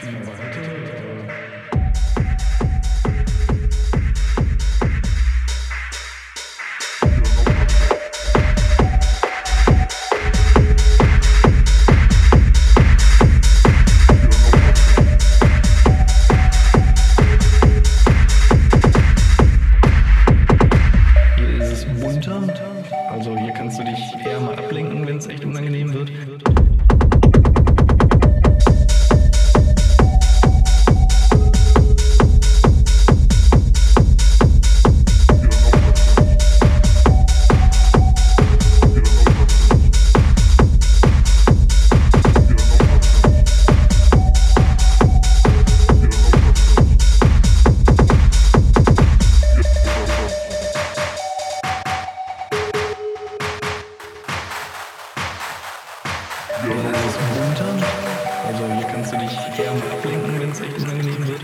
Herzchen weiter. Also hier kannst du dich eher mal ablenken, wenn es echt unangenehm wird.